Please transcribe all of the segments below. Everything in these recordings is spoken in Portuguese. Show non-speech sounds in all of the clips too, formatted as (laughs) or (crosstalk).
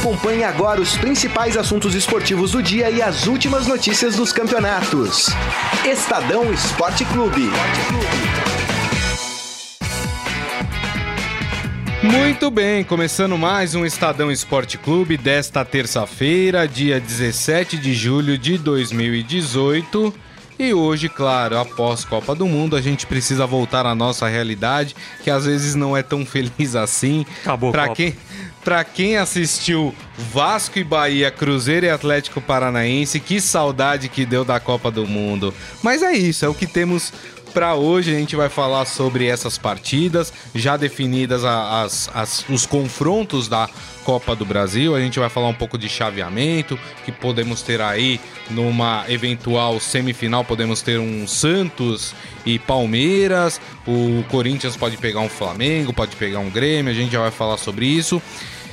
Acompanhe agora os principais assuntos esportivos do dia e as últimas notícias dos campeonatos. Estadão Esporte Clube. Muito bem, começando mais um Estadão Esporte Clube desta terça-feira, dia 17 de julho de 2018. E hoje, claro, após Copa do Mundo, a gente precisa voltar à nossa realidade, que às vezes não é tão (laughs) feliz assim. Acabou pra Copa. quem Pra quem assistiu Vasco e Bahia, Cruzeiro e Atlético Paranaense, que saudade que deu da Copa do Mundo. Mas é isso, é o que temos para hoje. A gente vai falar sobre essas partidas, já definidas as, as- os confrontos da Copa do Brasil. A gente vai falar um pouco de chaveamento, que podemos ter aí numa eventual semifinal, podemos ter um Santos e Palmeiras. O Corinthians pode pegar um Flamengo, pode pegar um Grêmio, a gente já vai falar sobre isso.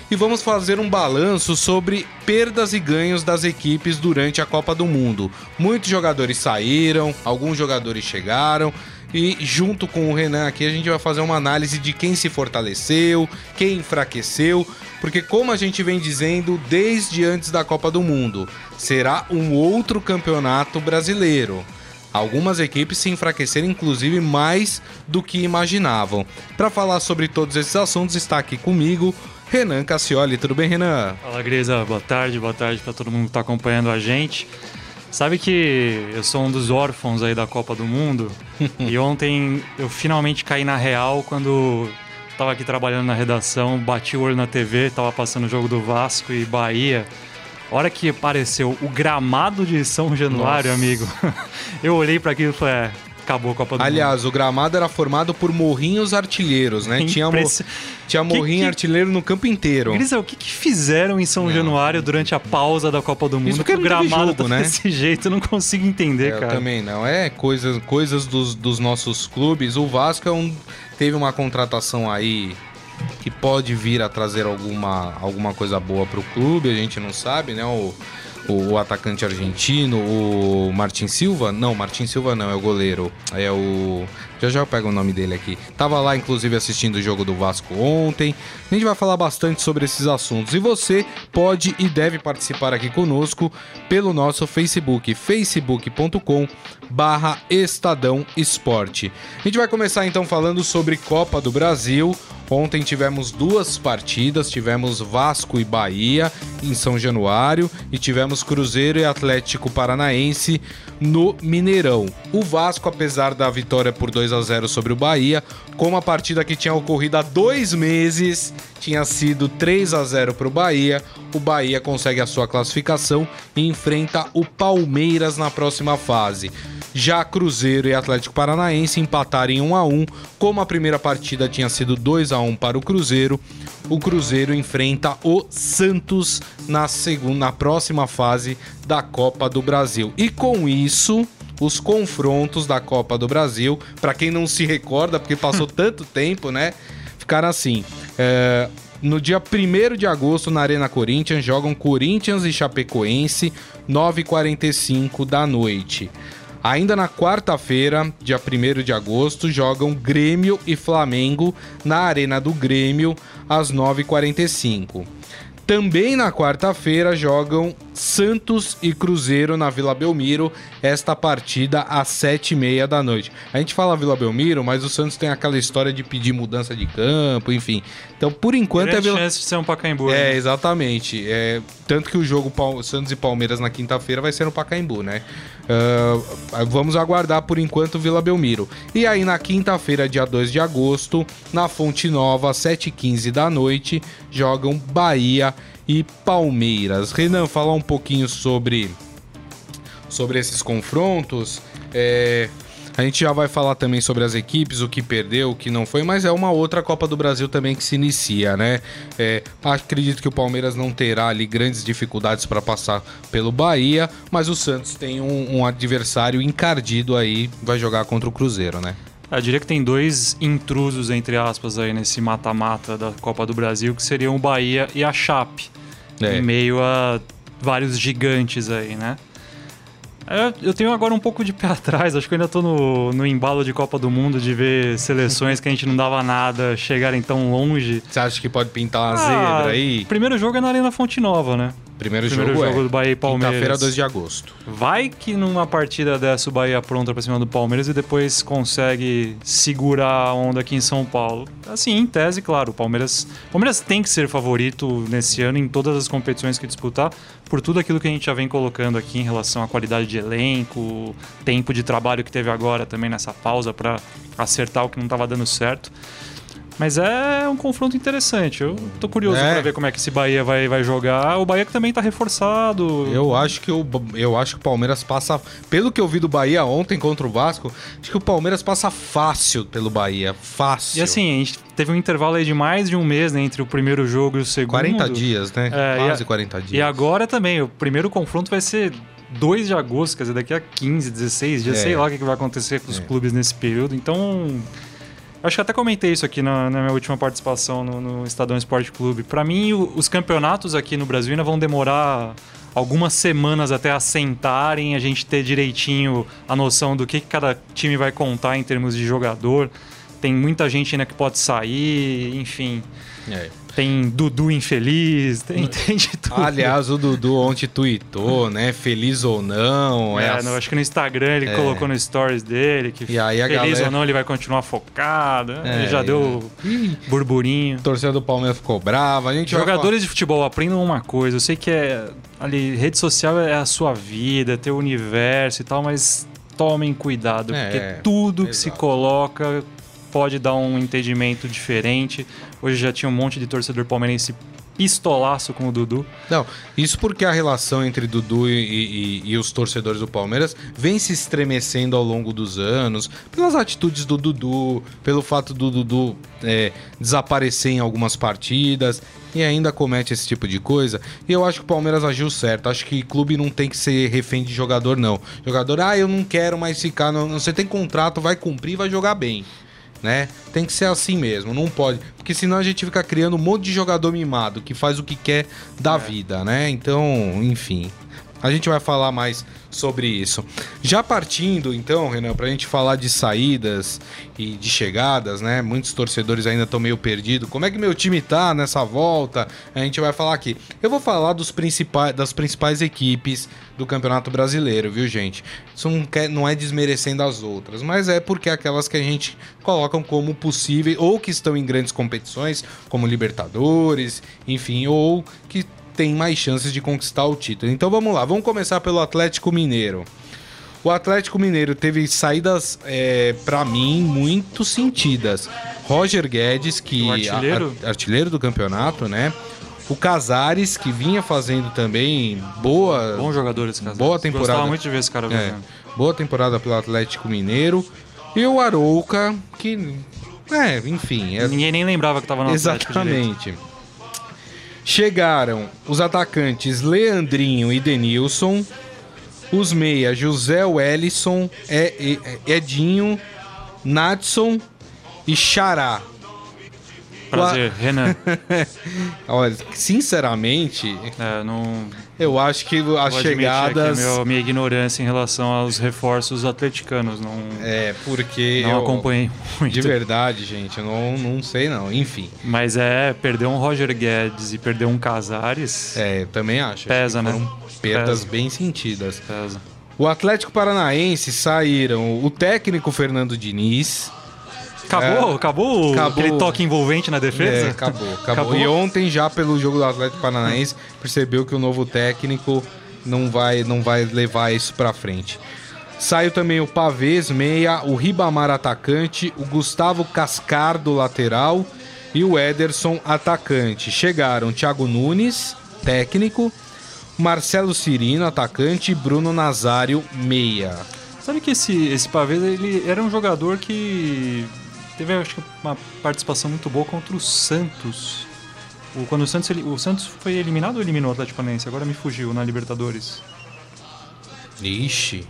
E vamos fazer um balanço sobre perdas e ganhos das equipes durante a Copa do Mundo. Muitos jogadores saíram, alguns jogadores chegaram. E junto com o Renan aqui a gente vai fazer uma análise de quem se fortaleceu, quem enfraqueceu, porque como a gente vem dizendo desde antes da Copa do Mundo, será um outro campeonato brasileiro. Algumas equipes se enfraqueceram, inclusive, mais do que imaginavam. Para falar sobre todos esses assuntos, está aqui comigo Renan Cassioli. Tudo bem, Renan? Fala, Grisa. Boa tarde, boa tarde para todo mundo que tá acompanhando a gente. Sabe que eu sou um dos órfãos aí da Copa do Mundo (laughs) e ontem eu finalmente caí na real quando tava aqui trabalhando na redação, bati o olho na TV, tava passando o jogo do Vasco e Bahia. A hora que apareceu o gramado de São Januário, Nossa. amigo, (laughs) eu olhei para aquilo e falei, é, acabou a Copa do Aliás, o gramado era formado por morrinhos artilheiros, né? Tinha, mo- tinha Que- morrinho que- artilheiro no campo inteiro. Mundo. Grisa, o que, que fizeram em São Januário durante a pausa da Copa do Mundo? Isso porque que o não gramado jogo, né? desse (laughs) jeito, eu não consigo entender, É, eu cara. também não. É coisas, coisas dos, dos nossos clubes. O Vasco é um- teve uma contratação aí que pode vir a trazer alguma, alguma coisa boa pro clube, a gente não sabe, né? O, o, o atacante argentino, o Martin Silva. Não, Martin Silva não, é o goleiro. É o. Já já eu pego o nome dele aqui. Tava lá, inclusive, assistindo o jogo do Vasco ontem. A gente vai falar bastante sobre esses assuntos. E você pode e deve participar aqui conosco pelo nosso Facebook, facebook.com barra Estadão Esporte. A gente vai começar então falando sobre Copa do Brasil. Ontem tivemos duas partidas, tivemos Vasco e Bahia em São Januário e tivemos Cruzeiro e Atlético Paranaense no Mineirão. O Vasco, apesar da vitória por 2 a 0 sobre o Bahia, como a partida que tinha ocorrido há dois meses tinha sido 3 a 0 para o Bahia, o Bahia consegue a sua classificação e enfrenta o Palmeiras na próxima fase. Já Cruzeiro e Atlético Paranaense empataram em 1 a 1, como a primeira partida tinha sido 2 a 1 para o Cruzeiro. O Cruzeiro enfrenta o Santos na segunda, na próxima fase da Copa do Brasil. E com isso, os confrontos da Copa do Brasil, para quem não se recorda, porque passou (laughs) tanto tempo, né? Ficaram assim. é, no dia 1 de agosto, na Arena Corinthians, jogam Corinthians e Chapecoense, 9h45 da noite. Ainda na quarta-feira, dia 1 de agosto, jogam Grêmio e Flamengo na Arena do Grêmio, às 9h45. Também na quarta-feira jogam Santos e Cruzeiro na Vila Belmiro, esta partida às sete e meia da noite. A gente fala Vila Belmiro, mas o Santos tem aquela história de pedir mudança de campo, enfim. Então, por enquanto é Grande Vila... chance de ser um Pacaembu. É, né? exatamente. É, tanto que o jogo Pal- Santos e Palmeiras na quinta-feira vai ser no Pacaembu, né? Ah, vamos aguardar por enquanto Vila Belmiro. E aí na quinta-feira, dia 2 de agosto, na Fonte Nova, às 7h15 da noite, jogam Bahia e Palmeiras. Renan, falar um pouquinho sobre, sobre esses confrontos. É, a gente já vai falar também sobre as equipes, o que perdeu, o que não foi, mas é uma outra Copa do Brasil também que se inicia, né? É, acredito que o Palmeiras não terá ali grandes dificuldades para passar pelo Bahia, mas o Santos tem um, um adversário encardido aí, vai jogar contra o Cruzeiro, né? Eu diria que tem dois intrusos, entre aspas, aí nesse mata-mata da Copa do Brasil, que seriam o Bahia e a Chape. É. Em meio a vários gigantes aí, né? É, eu tenho agora um pouco de pé (laughs) atrás, acho que eu ainda tô no, no embalo de Copa do Mundo de ver seleções que a gente não dava nada chegarem tão longe. Você acha que pode pintar uma Ah, zebra aí? Primeiro jogo é na Arena Fonte Nova, né? Primeiro, primeiro jogo, jogo é. do Bahia e Palmeiras. Quinta-feira, 2 de agosto. Vai que numa partida dessa o Bahia pronta pra cima do Palmeiras e depois consegue segurar a onda aqui em São Paulo. Assim, em tese, claro, o Palmeiras, o Palmeiras tem que ser favorito nesse ano em todas as competições que disputar, por tudo aquilo que a gente já vem colocando aqui em relação à qualidade de elenco, tempo de trabalho que teve agora também nessa pausa pra acertar o que não estava dando certo. Mas é um confronto interessante. Eu tô curioso É. pra ver como é que esse Bahia vai, vai jogar. O Bahia que também tá reforçado. Eu acho que o, eu acho que o Palmeiras passa. Pelo que eu vi do Bahia ontem contra o Vasco, acho que o Palmeiras passa fácil pelo Bahia. Fácil. E assim, a gente teve um intervalo aí de mais de um mês né, entre o primeiro jogo e o segundo. 40 dias, né? É, Quase a- 40 dias. E agora também, o primeiro confronto vai ser 2 de agosto, quer dizer, daqui a 15, 16 dias, É. sei lá o que que vai acontecer com os É. clubes nesse período. Então, acho que até comentei isso aqui na, na minha última participação no, no Estadão Esporte Clube. Pra mim, o- os campeonatos aqui no Brasil ainda vão demorar algumas semanas até assentarem, a gente ter direitinho a noção do que, que cada time vai contar em termos de jogador. Tem muita gente ainda que pode sair, enfim. É. Tem Dudu infeliz, tem, tem de tudo. Aliás, o Dudu ontem tweetou, né? Feliz ou não. É, É, no- acho que no Instagram ele É. colocou no stories dele que E aí a feliz galera- ou não ele vai continuar focado. É, ele já deu burburinho. a torcida do Palmeiras ficou brava. A gente Jogadores de futebol aprendam uma coisa. Eu sei que é ali rede social é a sua vida, é teu universo e tal, mas tomem cuidado É, porque tudo que se coloca pode dar um entendimento diferente. Hoje já tinha um monte de torcedor palmeirense pistolaço com o Dudu. Não, isso porque a relação entre Dudu e, e- e os torcedores do Palmeiras vem se estremecendo ao longo dos anos, pelas atitudes do Dudu, pelo fato do Dudu é, desaparecer em algumas partidas e ainda comete esse tipo de coisa. E eu acho que o Palmeiras agiu certo. Acho que clube não tem que ser refém de jogador, não. Jogador, ah, eu não quero mais ficar. Não, você tem contrato, vai cumprir, vai jogar bem né? Tem que ser assim mesmo, não pode. Porque senão a gente fica criando um monte de jogador mimado que faz o que quer da vida, né? Então, enfim. A gente vai falar mais sobre isso. Já partindo, então, Renan, pra gente falar de saídas e de chegadas, né? Muitos torcedores ainda estão meio perdidos. Como é que meu time tá nessa volta? A gente vai falar aqui. Eu vou falar dos principais, das principais equipes do Campeonato Brasileiro, viu, gente? Isso não, quer, não é desmerecendo as outras, mas é porque é aquelas que a gente colocam como possível ou que estão em grandes competições, como Libertadores, enfim, ou que tem mais chances de conquistar o título. Então vamos lá, vamos começar pelo Atlético Mineiro. O Atlético Mineiro teve saídas, é, para mim, muito sentidas. Roger Guedes, que artilheiro? a- a- artilheiro do campeonato, né? O Casares, que vinha fazendo também boa, Bom jogador esse cara. Boa temporada. Gostava muito de ver esse cara é, boa temporada pelo Atlético Mineiro. E o Arouca, que, é, enfim, é, Ninguém nem lembrava que tava no Atlético direito. Chegaram os atacantes Leandrinho e Denilson, os meias José Wellison, Edinho, Natson e Xará. Prazer, Renan. (laughs) Olha, sinceramente, É, não, eu acho que as vou chegadas. meu- minha ignorância em relação aos reforços atleticanos. Não, É, porque. não eu- acompanhei muito. De verdade, gente, eu não, não sei não. Enfim, Mas é, perder um Roger Guedes e perder um Casares, é, também acho. Pesa, acho né? Perdas Pesa. bem sentidas. pesa. O Atlético Paranaense saíram o técnico Fernando Diniz. Acabou? Acabou, Acabou. aquele toque envolvente na defesa? É, acabou, acabou, Acabou? E ontem, já pelo jogo do Atlético Paranaense, percebeu que o novo técnico não vai, não vai levar isso pra frente. Saiu também o Pavês, meia, o Ribamar, atacante, o Gustavo Cascardo, lateral, e o Ederson, atacante. Chegaram Thiago Nunes, técnico, Marcelo Cirino, atacante, e Bruno Nazário, meia. Sabe que esse, esse Pavês, ele era um jogador que teve, acho que, uma participação muito boa contra o Santos. O, quando o Santos, o Santos foi eliminado ou eliminou o Atlético Paranaense? Agora me fugiu na Libertadores. Ixi.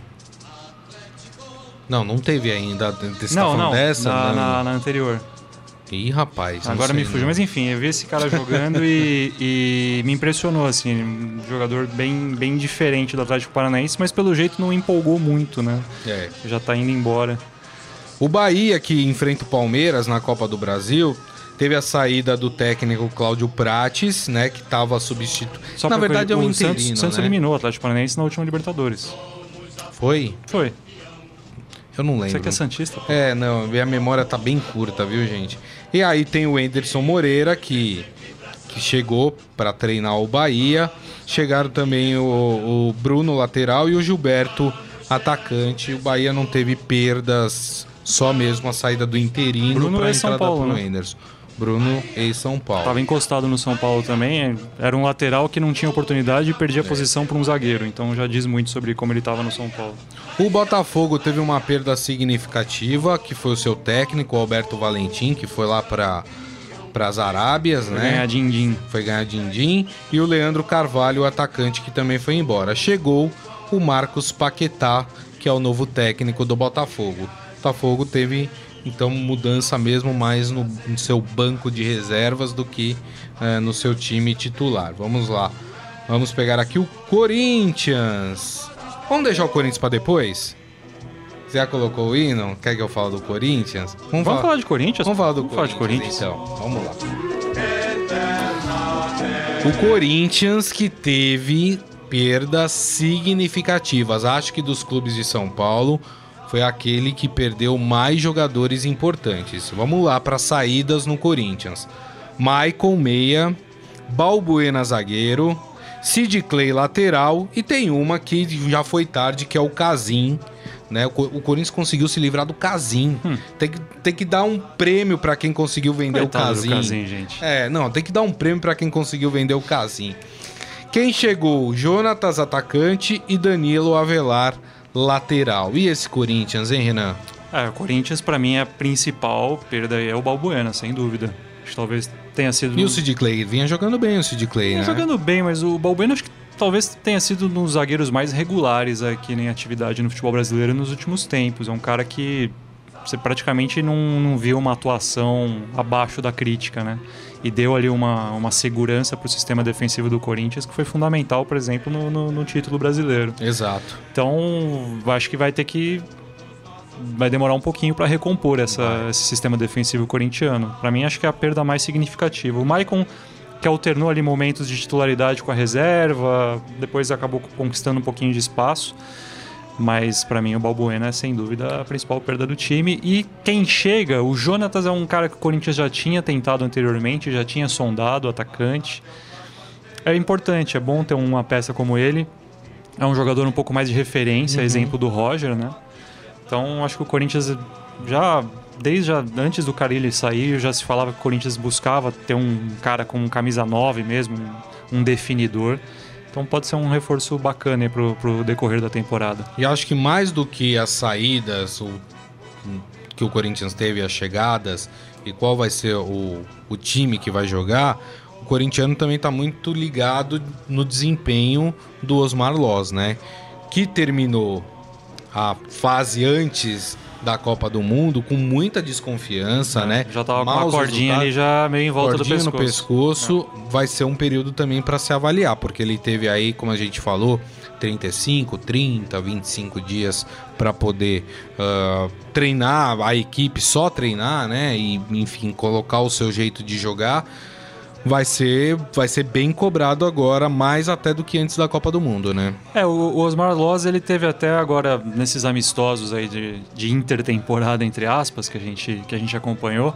Não, não teve ainda decisão não, não, dessa. na, não. na- na anterior. Ih, rapaz. Agora me fugiu, não. mas enfim, eu vi esse cara jogando e, (laughs) e me impressionou, assim, um jogador bem, bem diferente do Atlético Paranaense, mas pelo jeito não empolgou muito, né? É. Já tá indo embora. O Bahia, que enfrenta o Palmeiras na Copa do Brasil, teve a saída do técnico Cláudio Prates, né? Que estava substituindo. Só Na verdade, é um o interino, Santos, Santos né? eliminou o Atlético Paranaense na última Libertadores. Foi? Foi. Eu não lembro. Você que é Santista? pô. É, não, minha memória tá bem curta, viu, gente? E aí tem o Enderson Moreira, que, que chegou para treinar o Bahia. Chegaram também o, o Bruno, lateral, e o Gilberto, atacante. O Bahia não teve perdas, só mesmo a saída do interino para a ex-São entrada Paulo, pro né? Enderson. Bruno, ex-São Paulo. Tava encostado no São Paulo também. Era um lateral que não tinha oportunidade e perdia a É. posição para um zagueiro. Então já diz muito sobre como ele tava no São Paulo. O Botafogo teve uma perda significativa, que foi o seu técnico, o Alberto Valentim, que foi lá para as Arábias, Vai né? ganhar din-din. foi ganhar din-din, e o Leandro Carvalho, o atacante, que também foi embora. Chegou o Marcos Paquetá, que é o novo técnico do Botafogo. Botafogo teve, então, mudança mesmo mais no, no seu banco de reservas do que eh, no seu time titular. Vamos lá. Vamos pegar aqui o Corinthians. Vamos deixar o Corinthians para depois? Já colocou o hino? Quer que eu fale do Corinthians? Vamos falar de Corinthians? Vamos falar do Vamos falar de Corinthians, Corinthians. então. Vamos lá. O Corinthians que teve perdas significativas. Acho que dos clubes de São Paulo foi aquele que perdeu mais jogadores importantes. Vamos lá para saídas no Corinthians. Michael Meia, Balbuena zagueiro, Sid Clay lateral e tem uma que já foi tarde que é o Casim. Né? O, o Corinthians conseguiu se livrar do Casim. Tem, que, tem que dar um prêmio para quem conseguiu vender Coitado o Casim. Gente. É, não, tem que dar um prêmio pra quem conseguiu vender o Casim. Quem chegou? Jonatas, atacante, e Danilo Avelar, lateral. E esse Corinthians, hein, Renan? É, o Corinthians, pra mim, é a principal perda é o Balbuena, sem dúvida. Acho que talvez tenha sido. E o Sid Clay? Vinha jogando bem o Sid Clay, Vinha né? jogando bem, mas o Balbuena acho que talvez tenha sido um dos zagueiros mais regulares aqui em atividade no futebol brasileiro nos últimos tempos. É um cara que você praticamente não, não viu uma atuação abaixo da crítica, né? E deu ali uma, uma segurança para o sistema defensivo do Corinthians que foi fundamental, por exemplo, no, no- no título brasileiro. Exato. Então, acho que vai ter que. Vai demorar um pouquinho para recompor essa- esse sistema defensivo corintiano. Para mim, acho que é a perda mais significativa. O Maicon, que alternou ali momentos de titularidade com a reserva, depois acabou conquistando um pouquinho de espaço. Mas para mim o Balbuena é sem dúvida a principal perda do time. E quem chega, o Jonatas é um cara que o Corinthians já tinha tentado anteriormente, já tinha sondado o atacante. É importante, é bom ter uma peça como ele. É um jogador um pouco mais de referência, exemplo do Roger, né? Então acho que o Corinthians já desde já, antes do Carilli sair, já se falava que o Corinthians buscava ter um cara com camisa 9 mesmo, um, um definidor. Então pode ser um reforço bacana pro decorrer da temporada. E acho que mais do que as saídas o, que o Corinthians teve, as chegadas, e qual vai ser o, o time que vai jogar, o corintiano também está muito ligado no desempenho do Osmar Loz, né? Que terminou a fase antes da Copa do Mundo com muita desconfiança, né? Já tava com Maus a cordinha ali já meio em volta do pescoço. no pescoço vai ser um período também para se avaliar, porque ele teve aí, como a gente falou, 35, 30, 25 dias para poder ah, treinar a equipe, só treinar, né? E enfim, colocar o seu jeito de jogar. Vai ser, vai ser bem cobrado agora, mais até do que antes da Copa do Mundo, né? É, o, o Osmar Loz, ele teve até agora, nesses amistosos aí de, de intertemporada, entre aspas, que a, gente, que a gente acompanhou,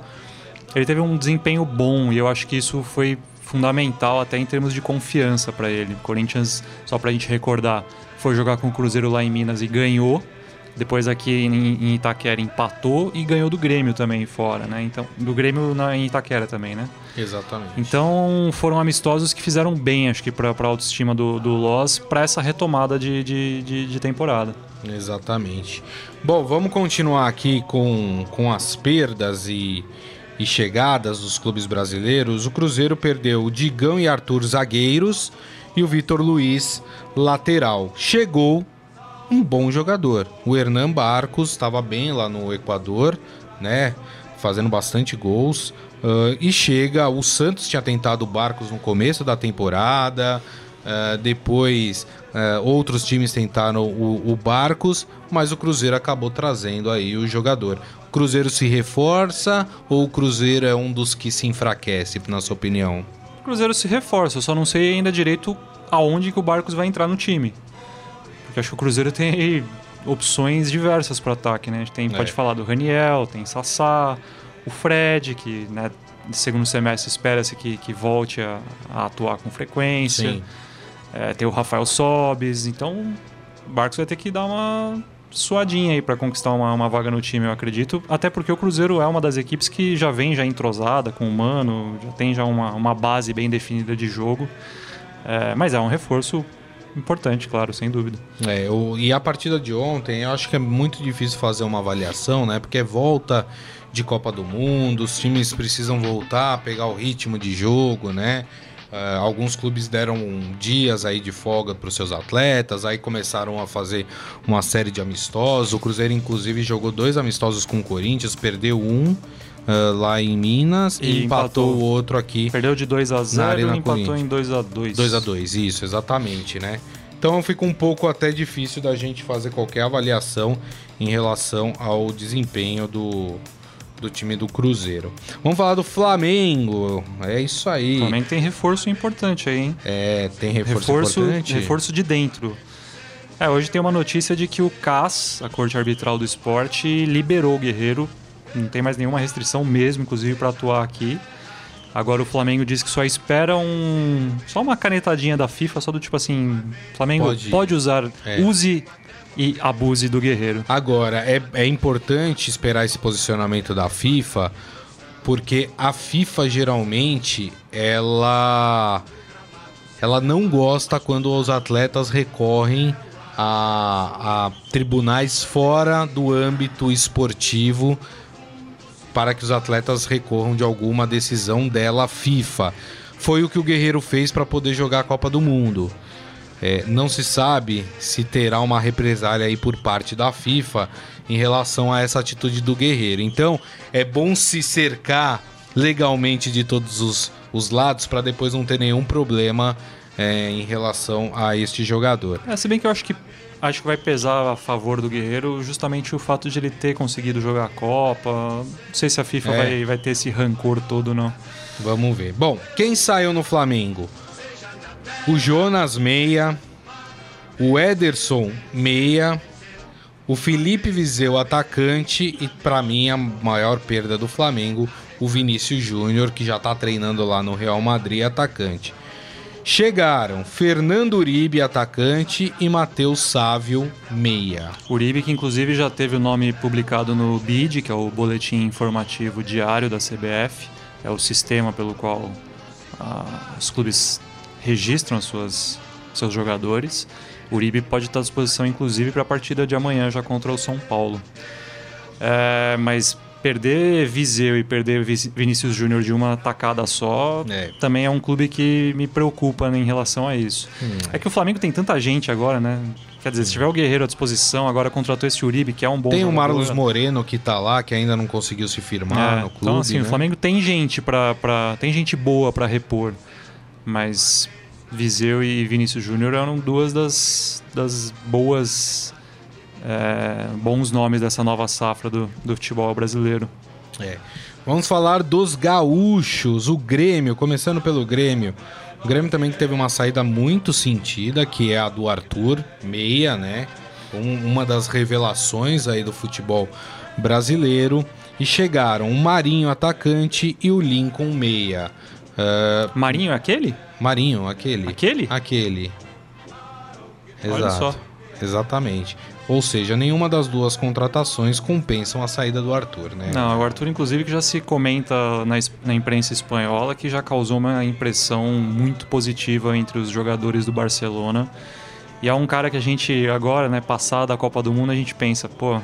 ele teve um desempenho bom e eu acho que isso foi fundamental até em termos de confiança para ele. O Corinthians, só pra gente recordar, foi jogar com o Cruzeiro lá em Minas e ganhou. Depois aqui em, Itaquera empatou e ganhou do Grêmio também fora, né? Então, do Grêmio na, em Itaquera também, né? Exatamente. Então foram amistosos que fizeram bem, acho que, para a autoestima do, do Loz para essa retomada de, de, de, de temporada. Exatamente. Bom, vamos continuar aqui com, com as perdas e, e chegadas dos clubes brasileiros. O Cruzeiro perdeu o Digão e Arthur zagueiros e o Vitor Luiz lateral. Chegou um bom jogador. O Hernan Barcos estava bem lá no Equador, né? fazendo bastante gols. Uh, e chega, o Santos tinha tentado Barcos no começo da temporada, uh, depois uh, outros times tentaram o, o, Barcos, mas o Cruzeiro acabou trazendo aí o jogador. O Cruzeiro se reforça ou o Cruzeiro é um dos que se enfraquece, na sua opinião? O Cruzeiro se reforça, eu só não sei ainda direito aonde que o Barcos vai entrar no time. Porque acho que o Cruzeiro tem opções diversas para ataque, né? A gente tem, é. pode falar do Raniel, tem Sassá, o Fred, que né, segundo semestre espera-se que, que volte a, a, atuar com frequência. É, tem o Rafael Sobes, então o Barcos vai ter que dar uma suadinha aí para conquistar uma, uma, vaga no time, eu acredito. Até porque o Cruzeiro é uma das equipes que já vem já entrosada com o Mano, já tem já uma, uma base bem definida de jogo. É, mas é um reforço importante, claro, sem dúvida. É, e a partida de ontem, eu acho que é muito difícil fazer uma avaliação, né? Porque é volta de Copa do Mundo, os times precisam voltar pegar o ritmo de jogo, né? Uh, alguns clubes deram dias aí de folga para os seus atletas, aí começaram a fazer uma série de amistosos. O Cruzeiro, inclusive, jogou dois amistosos com o Corinthians, perdeu um uh, lá em Minas e, e empatou, empatou, o outro aqui. Perdeu de 2 a 0 e empatou em 2 a 2 2 a 2 isso, exatamente, né? Então fica um pouco até difícil da gente fazer qualquer avaliação em relação ao desempenho do, do time do Cruzeiro. Vamos falar do Flamengo. É isso aí. O Flamengo tem reforço importante aí, hein? É, tem reforço, reforço importante. Reforço de dentro. É, hoje tem uma notícia de que o CAS, a Corte Arbitral do Esporte, liberou o Guerreiro. Não tem mais nenhuma restrição mesmo, inclusive, para atuar aqui. Agora o Flamengo diz que só espera um. Só uma canetadinha da FIFA, só do tipo assim. Flamengo pode, pode usar. É. Use e abuse do guerreiro. Agora, é, é importante esperar esse posicionamento da FIFA, porque a FIFA geralmente ela ela não gosta quando os atletas recorrem a, a tribunais fora do âmbito esportivo para que os atletas recorram de alguma decisão dela FIFA. Foi o que o Guerreiro fez para poder jogar a Copa do Mundo. É, não se sabe se terá uma represália aí por parte da FIFA em relação a essa atitude do Guerreiro. Então, é bom se cercar legalmente de todos os, os lados para depois não ter nenhum problema é, em relação a este jogador. É, se bem que eu acho que acho que vai pesar a favor do Guerreiro justamente o fato de ele ter conseguido jogar a Copa. Não sei se a FIFA é. vai, vai ter esse rancor todo, não. Vamos ver. Bom, quem saiu no Flamengo? o Jonas meia, o Ederson meia, o Felipe Viseu atacante e para mim a maior perda do Flamengo, o Vinícius Júnior que já está treinando lá no Real Madrid atacante. Chegaram Fernando Uribe, atacante, e Matheus Sávio, meia. Uribe, que inclusive já teve o nome publicado no BID, que é o Boletim Informativo Diário da CBF, é o sistema pelo qual ah, os clubes registram suas, seus jogadores. Uribe pode estar à disposição, inclusive, para a partida de amanhã já contra o São Paulo. É, mas perder Viseu e perder Vinícius Júnior de uma tacada só é. também é um clube que me preocupa né, em relação a isso. Hum. É que o Flamengo tem tanta gente agora, né? Quer dizer, se tiver o Guerreiro à disposição, agora contratou esse Uribe, que é um bom Tem jogador. o Marlos Moreno que tá lá, que ainda não conseguiu se firmar é, no clube. Então, assim, né? o Flamengo tem gente para tem gente boa para repor. Mas Viseu e Vinícius Júnior eram duas das, das boas é, bons nomes dessa nova safra do, do futebol brasileiro. É. Vamos falar dos gaúchos, o Grêmio, começando pelo Grêmio. O Grêmio também teve uma saída muito sentida, que é a do Arthur, meia, né? Um, uma das revelações aí do futebol brasileiro. E chegaram o Marinho, atacante, e o Lincoln, meia. Uh, Marinho é aquele? Marinho, aquele. Aquele? Aquele. Exato. Olha só. Exatamente. Ou seja, nenhuma das duas contratações compensam a saída do Arthur, né? Não, o Arthur, inclusive, que já se comenta na, na imprensa espanhola que já causou uma impressão muito positiva entre os jogadores do Barcelona. E é um cara que a gente, agora, né, passada a Copa do Mundo, a gente pensa, pô,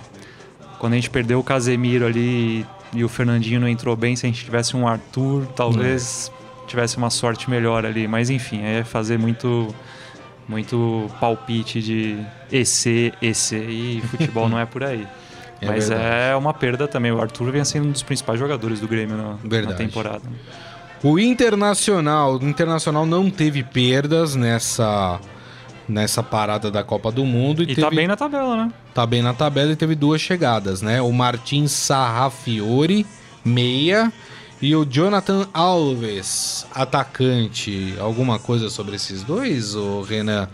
quando a gente perdeu o Casemiro ali e o Fernandinho não entrou bem, se a gente tivesse um Arthur, talvez tivesse uma sorte melhor ali. Mas enfim, é fazer muito muito palpite de EC, EC e futebol não é por aí. (laughs) É Mas verdade. é uma perda também. O Arthur vem sendo um dos principais jogadores do Grêmio na, na temporada. O Internacional, o Internacional não teve perdas nessa nessa parada da Copa do Mundo. E, e tá teve, tá bem na tabela, né? Tá bem na tabela e teve duas chegadas, né? O Martin Sarrafiore, meia, e o Jonathan Alves, atacante. Alguma coisa sobre esses dois, o Renan?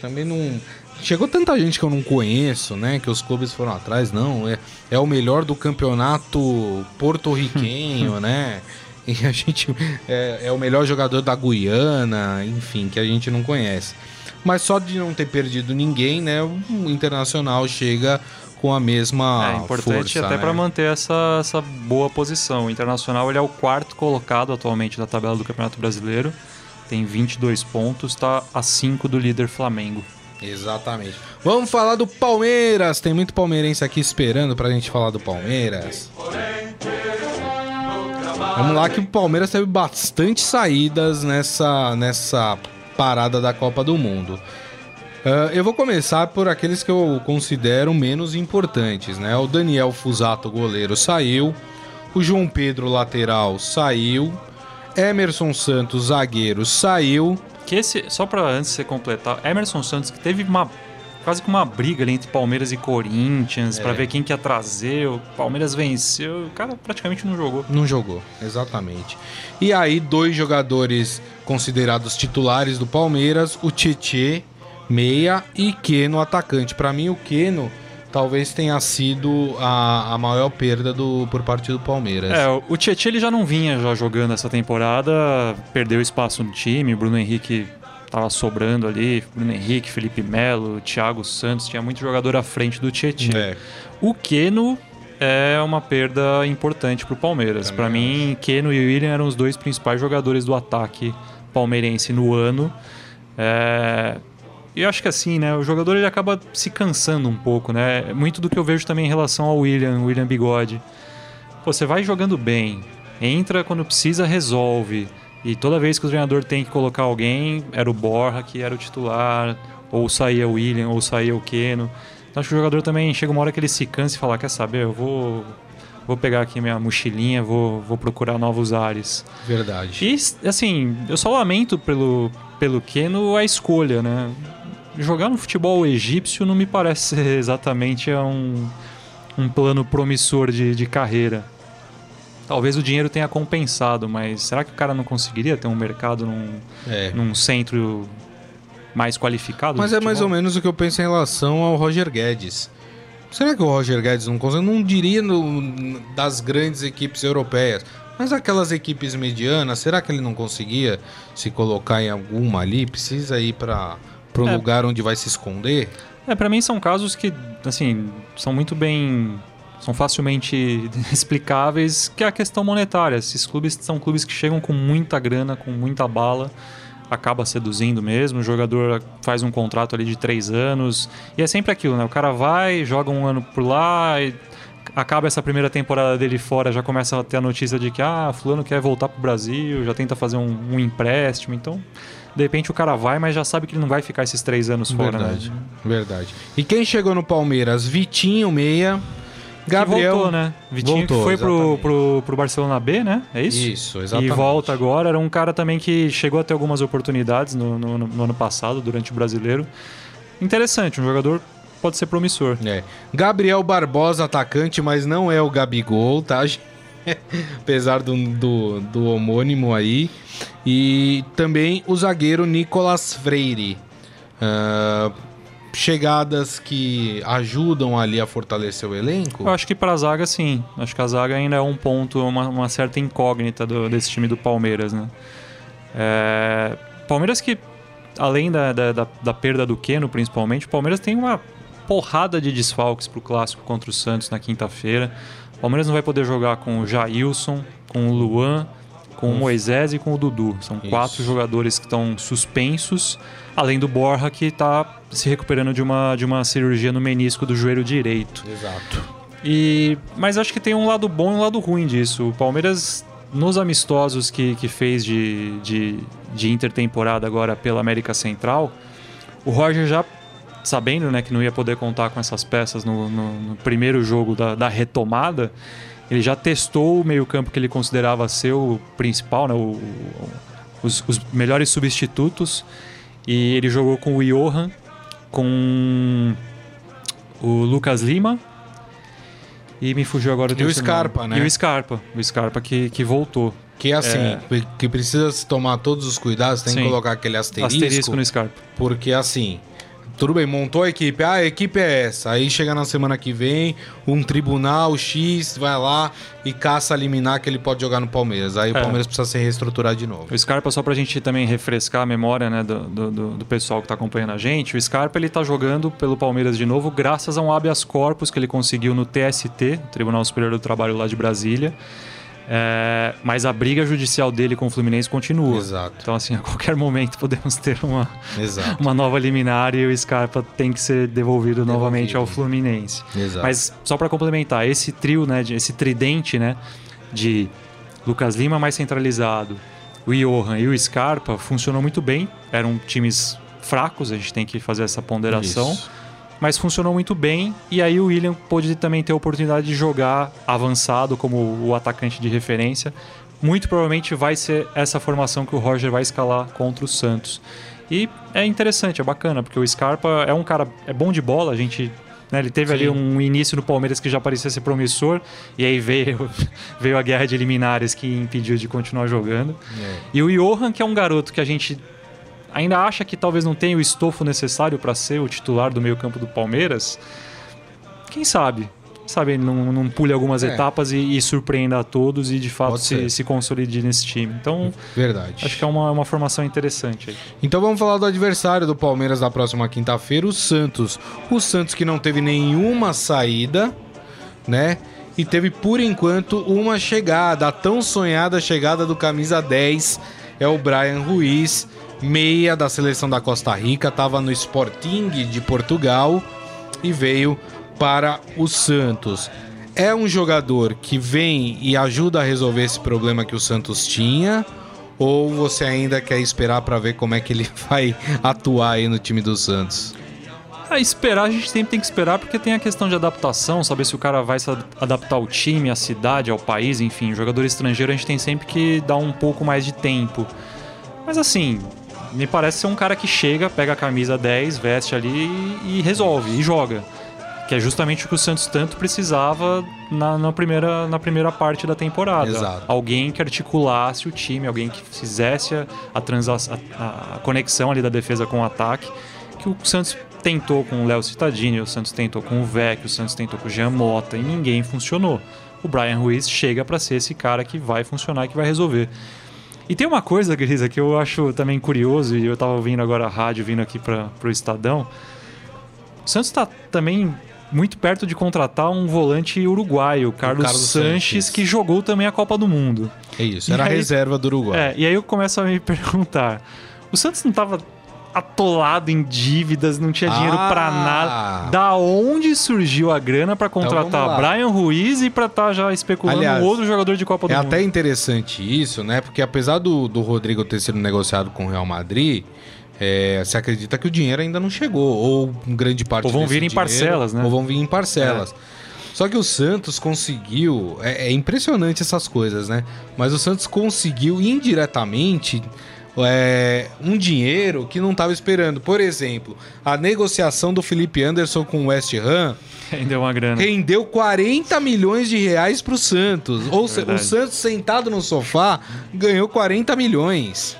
Também não. Chegou tanta gente que eu não conheço, né? Que os clubes foram atrás. Não, é, é o melhor do campeonato porto-riquenho, (laughs) né? E a gente é, é o melhor jogador da Guiana, enfim, que a gente não conhece. Mas só de não ter perdido ninguém, né? O Internacional chega com a mesma É importante força, até né? para manter essa, essa boa posição. O Internacional ele é o quarto colocado atualmente na tabela do Campeonato Brasileiro. Tem 22 pontos, está a 5 do líder Flamengo. Exatamente. Vamos falar do Palmeiras. Tem muito palmeirense aqui esperando pra gente falar do Palmeiras. Vamos lá que o Palmeiras teve bastante saídas nessa, nessa parada da Copa do Mundo. Uh, eu vou começar por aqueles que eu considero menos importantes, né? O Daniel Fusato, goleiro, saiu. O João Pedro, lateral, saiu. Emerson Santos, zagueiro, saiu. Que esse, só para antes de você completar, Emerson Santos que teve uma quase que uma briga ali entre Palmeiras e Corinthians é. para ver quem que ia trazer. O Palmeiras venceu, o cara praticamente não jogou. Não jogou, exatamente. E aí dois jogadores considerados titulares do Palmeiras, o Tietê, meia, e Keno, atacante. Para mim o Keno talvez tenha sido a, a maior perda do, por parte do Palmeiras. É, o Tietchan ele já não vinha já jogando essa temporada, perdeu espaço no time, Bruno Henrique tava sobrando ali, Bruno Henrique, Felipe Melo, Thiago Santos, tinha muito jogador à frente do Tietchan. É. O Keno é uma perda importante para o Palmeiras. Para mim, Keno e William eram os dois principais jogadores do ataque palmeirense no ano. É... E eu acho que assim, né, o jogador ele acaba se cansando um pouco, né? Muito do que eu vejo também em relação ao William, William Bigode. Pô, você vai jogando bem, entra quando precisa, resolve. E toda vez que o treinador tem que colocar alguém, era o Borja que era o titular, ou saía o William, ou saía o Keno. Então acho que o jogador também chega uma hora que ele se cansa e fala: Quer saber, eu vou, vou pegar aqui minha mochilinha, vou, vou procurar novos ares. Verdade. E assim, eu só lamento pelo, pelo Keno a escolha, né? Jogar no futebol egípcio não me parece exatamente um, um plano promissor de, de carreira. Talvez o dinheiro tenha compensado, mas será que o cara não conseguiria ter um mercado num, é. num centro mais qualificado? Mas é mais ou menos o que eu penso em relação ao Roger Guedes. Será que o Roger Guedes não consegue? Não diria no, das grandes equipes europeias, mas aquelas equipes medianas, será que ele não conseguia se colocar em alguma ali? Precisa ir para um é. lugar onde vai se esconder? É, para mim são casos que, assim, são muito bem são facilmente (laughs) explicáveis, que é a questão monetária. Esses clubes são clubes que chegam com muita grana, com muita bala, acaba seduzindo mesmo. O jogador faz um contrato ali de três anos e é sempre aquilo, né? O cara vai, joga um ano por lá e acaba essa primeira temporada dele fora, já começa a ter a notícia de que ah, fulano quer voltar pro Brasil, já tenta fazer um, um empréstimo, então de repente o cara vai, mas já sabe que ele não vai ficar esses três anos fora, verdade, né? Verdade. E quem chegou no Palmeiras? Vitinho, meia. Gabriel que voltou, né? Vitinho voltou, que foi pro, pro, pro, Barcelona B, né? É isso? Isso, exatamente. E volta agora. Era um cara também que chegou a ter algumas oportunidades no, no, no ano passado, durante o brasileiro. Interessante, um jogador pode ser promissor. É. Gabriel Barbosa, atacante, mas não é o Gabigol, tá? (laughs) Apesar do, do, do homônimo aí. E também o zagueiro Nicolas Freire. Uh, chegadas que ajudam ali a fortalecer o elenco? Eu acho que para a zaga, sim. Acho que a zaga ainda é um ponto, uma, uma certa incógnita do, desse time do Palmeiras, né? É, Palmeiras que, além da, da, da, da perda do Keno, principalmente, o Palmeiras tem uma porrada de desfalques para o clássico contra o Santos na quinta-feira. O Palmeiras não vai poder jogar com o Jailson, com o Luan, com o Moisés e com o Dudu. São Isso. quatro jogadores que estão suspensos, além do Borja que está se recuperando de uma, de uma cirurgia no menisco do joelho direito. Exato. E, mas acho que tem um lado bom e um lado ruim disso. O Palmeiras, nos amistosos que, que fez de, de, de intertemporada agora pela América Central, o Roger já sabendo né, que não ia poder contar com essas peças no, no, no primeiro jogo da, da, retomada, ele já testou o meio-campo que ele considerava ser o principal, né, o, o, os, os, melhores substitutos. E ele jogou com o Johan, com o Lucas Lima. E me fugiu agora do E o Scarpa, nome. né? E o Scarpa. O Scarpa que, que voltou. Que assim, é... que precisa se tomar todos os cuidados, tem Sim. que colocar aquele asterisco. Asterisco no Scarpa. Porque assim, tudo bem, montou a equipe. Ah, a equipe é essa. Aí chega na semana que vem, um tribunal X vai lá e caça a liminar que ele pode jogar no Palmeiras. Aí é. o Palmeiras precisa se reestruturar de novo. O Scarpa, só pra gente também refrescar a memória né, do, do, do pessoal que tá acompanhando a gente, o Scarpa ele tá jogando pelo Palmeiras de novo graças a um habeas corpus que ele conseguiu no TST, Tribunal Superior do Trabalho lá de Brasília. É, mas a briga judicial dele com o Fluminense continua. Exato. Então, assim, a qualquer momento podemos ter uma, uma nova liminar e o Scarpa tem que ser devolvido, devolvido. novamente ao Fluminense. Exato. Mas só para complementar, esse trio, né, esse tridente, né, de Lucas Lima mais centralizado, o Johan e o Scarpa funcionou muito bem. Eram times fracos, a gente tem que fazer essa ponderação. Isso mas funcionou muito bem. E aí o William pôde também ter a oportunidade de jogar avançado como o atacante de referência. Muito provavelmente vai ser essa formação que o Roger vai escalar contra o Santos. E é interessante, é bacana, porque o Scarpa é um cara é bom de bola, a gente né, ele teve Sim. ali um início no Palmeiras que já parecia ser promissor, e aí veio, (laughs) veio a guerra de eliminares que impediu de continuar jogando. É. E o Johan, que é um garoto que a gente ainda acha que talvez não tenha o estofo necessário para ser o titular do meio-campo do Palmeiras, quem sabe? Sabe, ele não, não pule algumas é. etapas e, e, surpreenda a todos e de fato se, se, consolide nesse time. Então, verdade. Acho que é uma, uma formação interessante. Aí. Então vamos falar do adversário do Palmeiras na próxima quinta-feira, o Santos. O Santos que não teve nenhuma saída, né? E teve por enquanto uma chegada, a tão sonhada chegada do camisa 10 é o Brian Ruiz meia da seleção da Costa Rica, estava no Sporting de Portugal e veio para o Santos. É um jogador que vem e ajuda a resolver esse problema que o Santos tinha? Ou você ainda quer esperar para ver como é que ele (laughs) vai atuar aí no time do Santos? A esperar, a gente sempre tem que esperar porque tem a questão de adaptação, saber se o cara vai se adaptar ao time, à cidade, ao país, enfim. Jogador estrangeiro a gente tem sempre que dar um pouco mais de tempo. Mas assim, me parece ser um cara que chega, pega a camisa 10, veste ali e, resolve, e joga. Que é justamente o que o Santos tanto precisava na, na, primeira, na primeira parte da temporada. Exato. Alguém que articulasse o time, alguém que fizesse a, a, a, a conexão ali da defesa com o ataque. Que o Santos tentou com o Léo Cittadini, o Santos tentou com o Vec, o Santos tentou com o Jean Mota e ninguém funcionou. O Brian Ruiz chega para ser esse cara que vai funcionar e que vai resolver. E tem uma coisa, Grisa, que eu acho também curioso, e eu estava ouvindo agora a rádio, vindo aqui para o Estadão. O Santos está também muito perto de contratar um volante uruguaio, Carlos, Carlos Sanches, Sanches, que jogou também a Copa do Mundo. É isso, era a reserva do Uruguai. É, e aí eu começo a me (laughs) perguntar: o Santos não estava atolado em dívidas, não tinha dinheiro ah. para nada. Da onde surgiu a grana para então contratar então, Brian Ruiz e para estar tá já especulando Aliás, um outro jogador de Copa do é Mundo? É até interessante isso, né? Porque apesar do, do Rodrigo ter sido negociado com o Real Madrid, é, você acredita que o dinheiro ainda não chegou, ou grande parte Ou vão vir em parcelas, né? Ou vão vir em parcelas. É. Só que o Santos conseguiu. É, é, impressionante essas coisas, né? Mas o Santos conseguiu indiretamente é, um dinheiro que não estava esperando. Por exemplo, a negociação do Felipe Anderson com o West Ham (laughs) rendeu uma grana. Rendeu 40 milhões de reais para o Santos. Ou seja, o Santos sentado no sofá ganhou 40 milhões,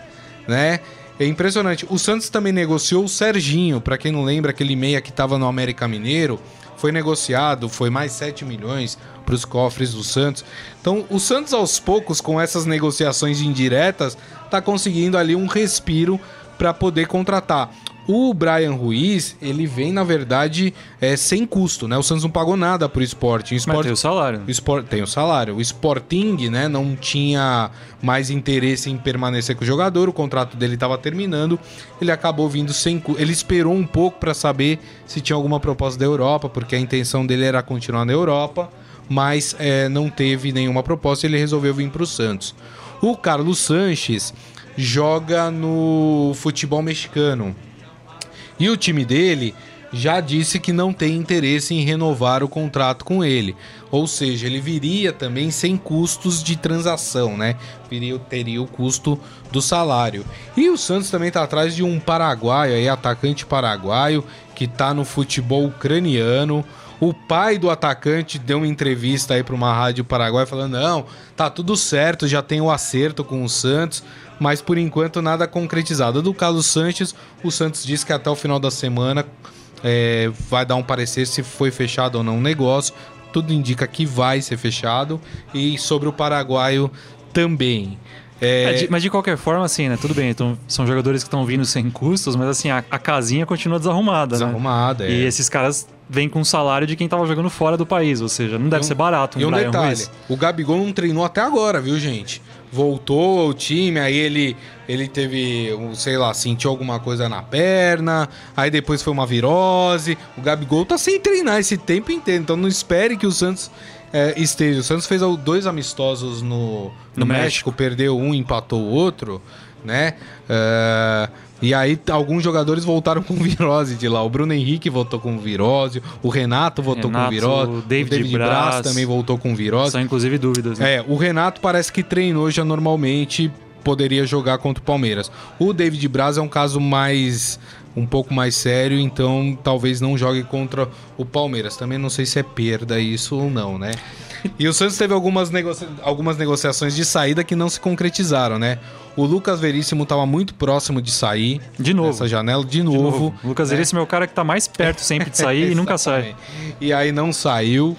né? É impressionante. O Santos também negociou o Serginho, para quem não lembra, aquele meia que estava no América Mineiro, foi negociado, foi mais 7 milhões para os cofres do Santos. Então, o Santos aos poucos com essas negociações indiretas tá conseguindo ali um respiro para poder contratar. O Brian Ruiz, ele vem, na verdade, é, sem custo, né? O Santos não pagou nada pro esporte. O esporte Mas tem o salário. O esporte, tem o salário. O Sporting, né, não tinha mais interesse em permanecer com o jogador, o contrato dele estava terminando. Ele acabou vindo sem custo. Ele esperou um pouco para saber se tinha alguma proposta da Europa, porque a intenção dele era continuar na Europa, mas é, não teve nenhuma proposta e ele resolveu vir pro Santos. O Carlos Sanches joga no futebol mexicano. E o time dele já disse que não tem interesse em renovar o contrato com ele. Ou seja, ele viria também sem custos de transação, né? Viria, teria o custo do salário. E o Santos também está atrás de um paraguaio, aí, atacante paraguaio, que está no futebol ucraniano. O pai do atacante deu uma entrevista aí para uma rádio paraguaia falando: não, tá tudo certo, já tem o acerto com o Santos, mas por enquanto nada concretizado. Do Carlos Sanches, o Santos disse que até o final da semana é, vai dar um parecer se foi fechado ou não o negócio. Tudo indica que vai ser fechado. E sobre o paraguaio também. É... É, de, mas de qualquer forma, assim, né? Tudo bem, então, são jogadores que estão vindo sem custos, mas assim, a, a casinha continua desarrumada. Né? Desarrumada, né? é. E esses caras vêm com o salário de quem tava jogando fora do país, ou seja, não deve um, ser barato um E um Brian detalhe, Ruiz. o Gabigol não treinou até agora, viu, gente? Voltou ao time, aí ele, ele teve, sei lá, sentiu alguma coisa na perna, aí depois foi uma virose. O Gabigol tá sem treinar esse tempo inteiro, então não espere que o Santos é, esteja. O Santos fez dois amistosos no, no, no México. México, perdeu um, empatou o outro, né? Uh, e aí alguns jogadores voltaram (laughs) com virose de lá. O Bruno Henrique voltou com virose, o Renato voltou Renato, com virose, o David, o David Braz, Braz também voltou com virose. São inclusive dúvidas. Né? É, o Renato parece que treinou já normalmente, poderia jogar contra o Palmeiras. O David Braz é um caso mais um pouco mais sério, então talvez não jogue contra o Palmeiras. Também não sei se é perda isso ou não, né? E o Santos teve algumas, negocia algumas negociações de saída que não se concretizaram, né? O Lucas Veríssimo estava muito próximo de sair. De novo. Nessa janela, de novo. De novo. O Lucas né? Veríssimo é o cara que está mais perto sempre de sair e (laughs) nunca sai. E aí não saiu.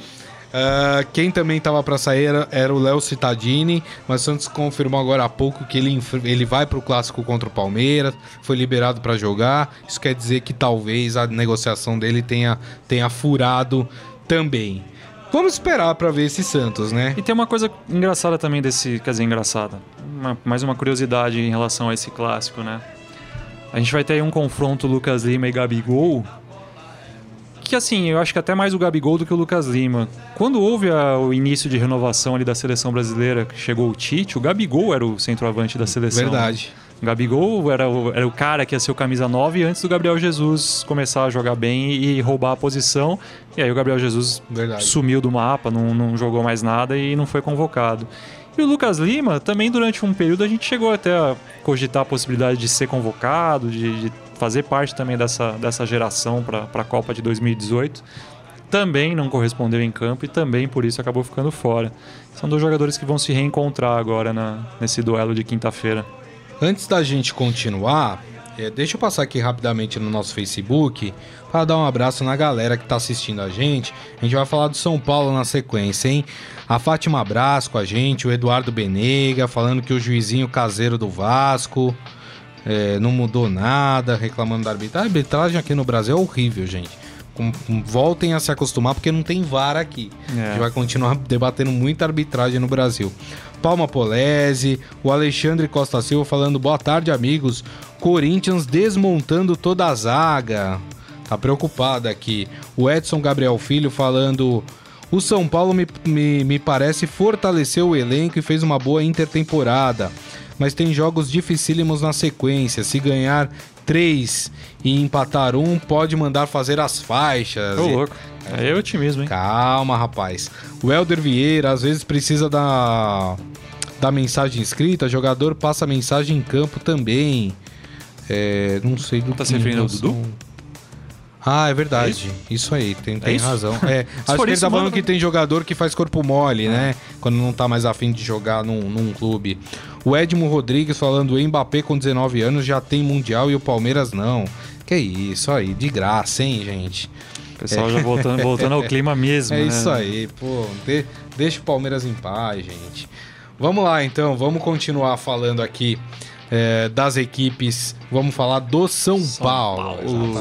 Uh, quem também estava para sair era, era o Léo Cittadini, mas Santos confirmou agora há pouco que ele, ele vai para o clássico contra o Palmeiras, foi liberado para jogar. Isso quer dizer que talvez a negociação dele tenha, tenha furado também. Vamos esperar para ver esse Santos, né? E tem uma coisa engraçada também desse, quer dizer, engraçada, uma, mais uma curiosidade em relação a esse clássico, né? A gente vai ter aí um confronto Lucas Lima e Gabigol, que assim, eu acho que até mais o Gabigol do que o Lucas Lima. Quando houve a, o início de renovação ali da seleção brasileira, que chegou o Tite, o Gabigol era o centroavante da seleção. Verdade. O Gabigol era o, era o cara que ia ser o camisa 9 antes do Gabriel Jesus começar a jogar bem e roubar a posição. E aí o Gabriel Jesus Verdade. sumiu do mapa, não, não jogou mais nada e não foi convocado. E o Lucas Lima, também durante um período a gente chegou até a cogitar a possibilidade de ser convocado, de, de fazer parte também dessa, dessa geração para a Copa de 2018. Também não correspondeu em campo e também por isso acabou ficando fora. São dois jogadores que vão se reencontrar agora na, nesse duelo de quinta-feira. Antes da gente continuar, é, deixa eu passar aqui rapidamente no nosso Facebook para dar um abraço na galera que está assistindo a gente. A gente vai falar do São Paulo na sequência, hein? A Fátima Brás com a gente, o Eduardo Benega falando que o juizinho caseiro do Vasco é, não mudou nada, reclamando da arbitragem. A arbitragem aqui no Brasil é horrível, gente. voltem a se acostumar porque não tem VAR aqui. É. A gente vai continuar debatendo muita arbitragem no Brasil. Palma Polese, o Alexandre Costa Silva falando boa tarde, amigos. Corinthians desmontando toda a zaga. Tá preocupado aqui. O Edson Gabriel Filho falando. O São Paulo me, me, me parece fortaleceu o elenco e fez uma boa intertemporada. Mas tem jogos dificílimos na sequência. Se ganhar três e empatar um, pode mandar fazer as faixas. Ô, louco. Aí é otimismo, hein? Calma, rapaz. O Helder Vieira às vezes precisa da, da mensagem escrita, jogador passa a mensagem em campo também. É, não sei do tá que. Tá se referindo ao Dudu? Ah, é verdade. É isso? isso? aí, tem, tem (laughs) é razão. É, acho que ele tá falando que tem jogador que faz corpo mole, né? Quando não tá mais afim de jogar num, num clube. O Edmo Rodrigues falando: o Mbappé com 19 anos já tem Mundial e o Palmeiras não. Que isso aí, de graça, hein, gente? O pessoal é. já voltando, voltando ao (laughs) clima mesmo. É né? isso aí, pô. De, deixa o Palmeiras em paz, gente. Vamos lá então, vamos continuar falando aqui é, das equipes. Vamos falar do São, São Paulo. Paulo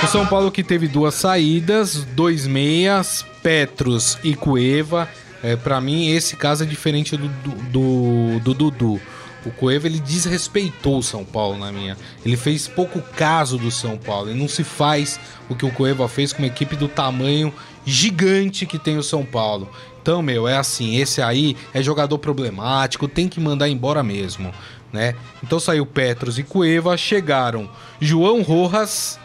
o São Paulo que teve duas saídas, dois meias, Petros e Cueva. É, para mim, esse caso é diferente do do, do, do Dudu. O Cueva ele desrespeitou o São Paulo na minha. Ele fez pouco caso do São Paulo. Ele não se faz o que o Cueva fez com uma equipe do tamanho gigante que tem o São Paulo. Então, meu, é assim, esse aí é jogador problemático, tem que mandar embora mesmo, né? Então saiu Petros e Cueva, chegaram João Rojas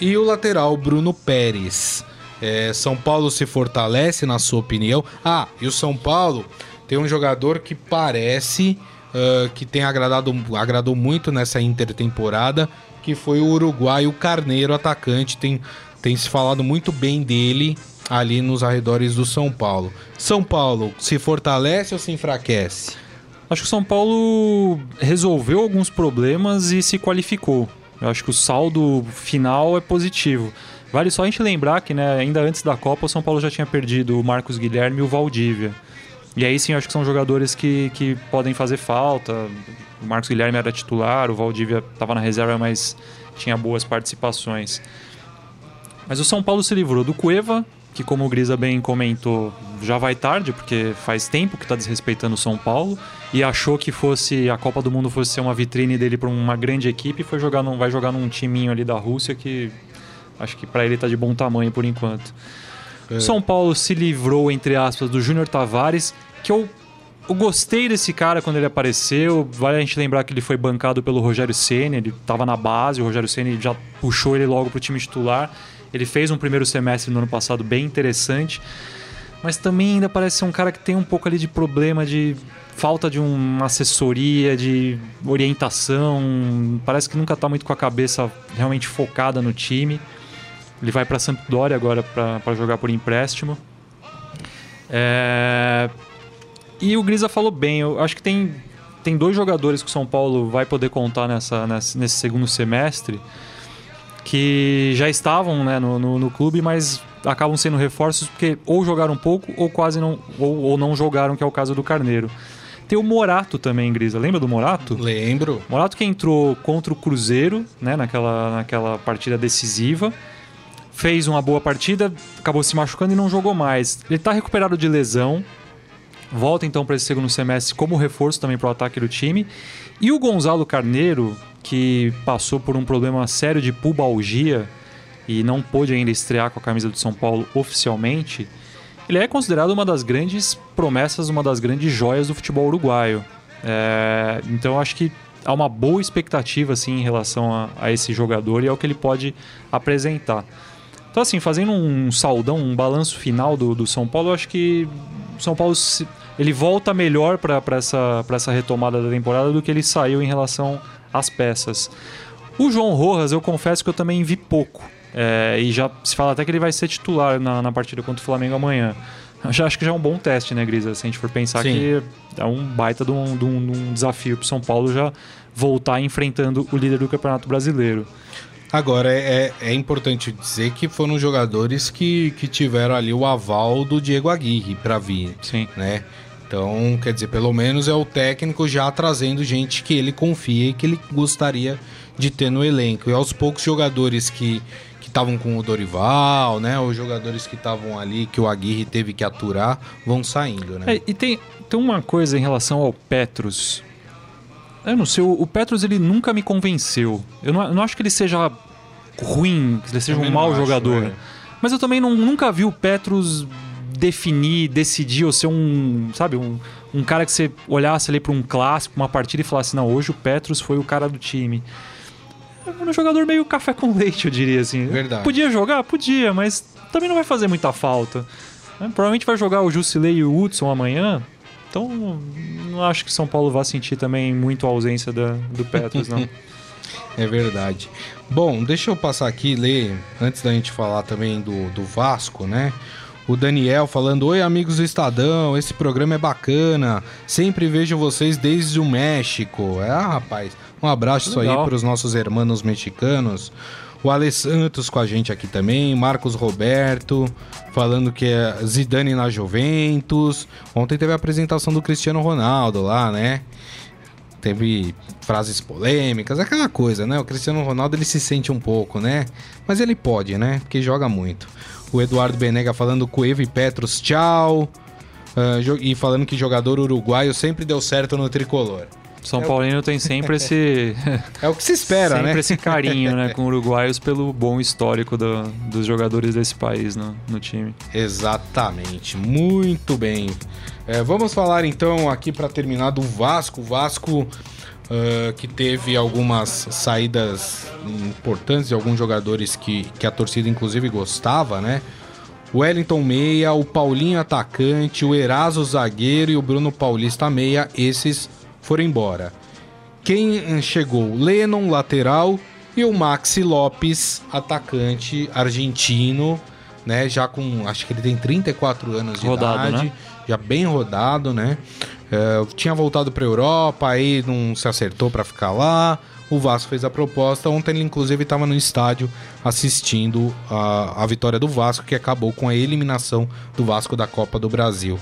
e o lateral Bruno Pérez. É, São Paulo se fortalece, na sua opinião. Ah, e o São Paulo tem um jogador que parece uh, que tem agradado, agradou muito nessa intertemporada, que foi o uruguaio Carneiro, atacante. Tem, tem se falado muito bem dele ali nos arredores do São Paulo. São Paulo se fortalece ou se enfraquece? Acho que o São Paulo resolveu alguns problemas e se qualificou. Eu acho que o saldo final é positivo. Vale só a gente lembrar que, né, ainda antes da Copa, o São Paulo já tinha perdido o Marcos Guilherme e o Valdívia. E aí sim, acho que são jogadores que, que podem fazer falta. O Marcos Guilherme era titular, o Valdívia estava na reserva, mas tinha boas participações. Mas o São Paulo se livrou do Cueva, que como o Grisa bem comentou, já vai tarde, porque faz tempo que está desrespeitando o São Paulo e achou que fosse a Copa do Mundo fosse ser uma vitrine dele para uma grande equipe foi jogar num, vai jogar num timinho ali da Rússia que acho que para ele está de bom tamanho por enquanto. É. São Paulo se livrou entre aspas do Júnior Tavares, que eu eu gostei desse cara quando ele apareceu. Vale a gente lembrar que ele foi bancado pelo Rogério Ceni, ele estava na base, o Rogério Ceni já puxou ele logo para o time titular. Ele fez um primeiro semestre no ano passado bem interessante, mas também ainda parece ser um cara que tem um pouco ali de problema de falta de uma assessoria, de orientação. Parece que nunca está muito com a cabeça realmente focada no time. Ele vai para Sampdoria agora para jogar por empréstimo. É... E o Grisa falou bem, eu acho que tem, tem dois jogadores que o São Paulo vai poder contar nessa, nessa nesse segundo semestre que já estavam né, no, no, no, clube, mas acabam sendo reforços porque ou jogaram pouco ou quase não ou, ou não jogaram, que é o caso do Carneiro. Tem o Morato também, Grisa. Lembra do Morato? Lembro. Morato que entrou contra o Cruzeiro, né, naquela, naquela partida decisiva. Fez uma boa partida, acabou se machucando e não jogou mais. Ele está recuperado de lesão. Volta então para esse segundo semestre como reforço também para o ataque do time. E o Gonzalo Carneiro, que passou por um problema sério de pubalgia e não pôde ainda estrear com a camisa do São Paulo oficialmente, ele é considerado uma das grandes promessas, uma das grandes joias do futebol uruguaio. É, então acho que há uma boa expectativa assim em relação a, a, esse jogador e ao que ele pode apresentar. Então assim, fazendo um saldão, um balanço final do, do São Paulo, eu acho que o São Paulo ele volta melhor para essa, essa retomada da temporada do que ele saiu em relação às peças. O João Rojas, eu confesso que eu também vi pouco. É, e já se fala até que ele vai ser titular na, na partida contra o Flamengo amanhã. Eu já acho que já é um bom teste, né, Grisa? Se a gente for pensar Sim. que é um baita de um, de um, de um desafio para São Paulo já voltar enfrentando o líder do Campeonato Brasileiro. Agora, é, é importante dizer que foram jogadores que, que tiveram ali o aval do Diego Aguirre para vir. Sim. Né? Então, quer dizer, pelo menos é o técnico já trazendo gente que ele confia e que ele gostaria de ter no elenco. E aos poucos jogadores que estavam com o Dorival, né? Os jogadores que estavam ali, que o Aguirre teve que aturar, vão saindo, né? É, e tem, tem uma coisa em relação ao Petros. Eu não sei, o, Petros ele nunca me convenceu. Eu não, eu não acho que ele seja ruim, que ele seja um mau jogador. é. Mas eu também não, nunca vi o Petros definir, decidir ou ser um, sabe, um, um cara que você olhasse ali para um clássico, uma partida e falasse, não, hoje o Petros foi o cara do time. Um jogador meio café com leite, eu diria assim. Verdade. Podia jogar? Podia, mas também não vai fazer muita falta. É, provavelmente vai jogar o Jusilei e o Hudson amanhã. Então, não acho que São Paulo vá sentir também muito a ausência da, do Petros, não. (laughs) é verdade. Bom, deixa eu passar aqui e ler, antes da gente falar também do, do Vasco, né? O Daniel falando: Oi, amigos do Estadão, esse programa é bacana. Sempre vejo vocês desde o México. É, ah, rapaz, um abraço Legal. aí para os nossos hermanos mexicanos. O Ale Santos com a gente aqui também, Marcos Roberto, falando que é Zidane na Juventus. Ontem teve a apresentação do Cristiano Ronaldo lá, né? Teve frases polêmicas, aquela coisa, né? O Cristiano Ronaldo ele se sente um pouco, né? Mas ele pode, né? Porque joga muito. O Eduardo Benega falando Cueva e Petros, tchau. Uh, e falando que jogador uruguaio sempre deu certo no tricolor. São Paulino tem sempre esse. (laughs) É o que se espera, sempre né? esse carinho, né, com (laughs) uruguaios pelo bom histórico do- dos jogadores desse país no, no time. Exatamente, muito bem. É, vamos falar então aqui para terminar do Vasco. O Vasco ah, que teve algumas saídas importantes de alguns jogadores que, que a torcida inclusive gostava, né? O Wellington Meia, o Paulinho atacante, o Eraso zagueiro e o Bruno Paulista meia, esses foram embora. Quem eh, chegou? Lennon, lateral, e o Maxi Lopes, atacante argentino, né? Já com. Acho que ele tem 34 anos de Rodado, idade. né? Já bem rodado, né? Eh, tinha voltado para Europa, aí não se acertou para ficar lá. O Vasco fez a proposta. Ontem ele, inclusive, estava no estádio assistindo a, a vitória do Vasco, que acabou com a eliminação do Vasco da Copa do Brasil.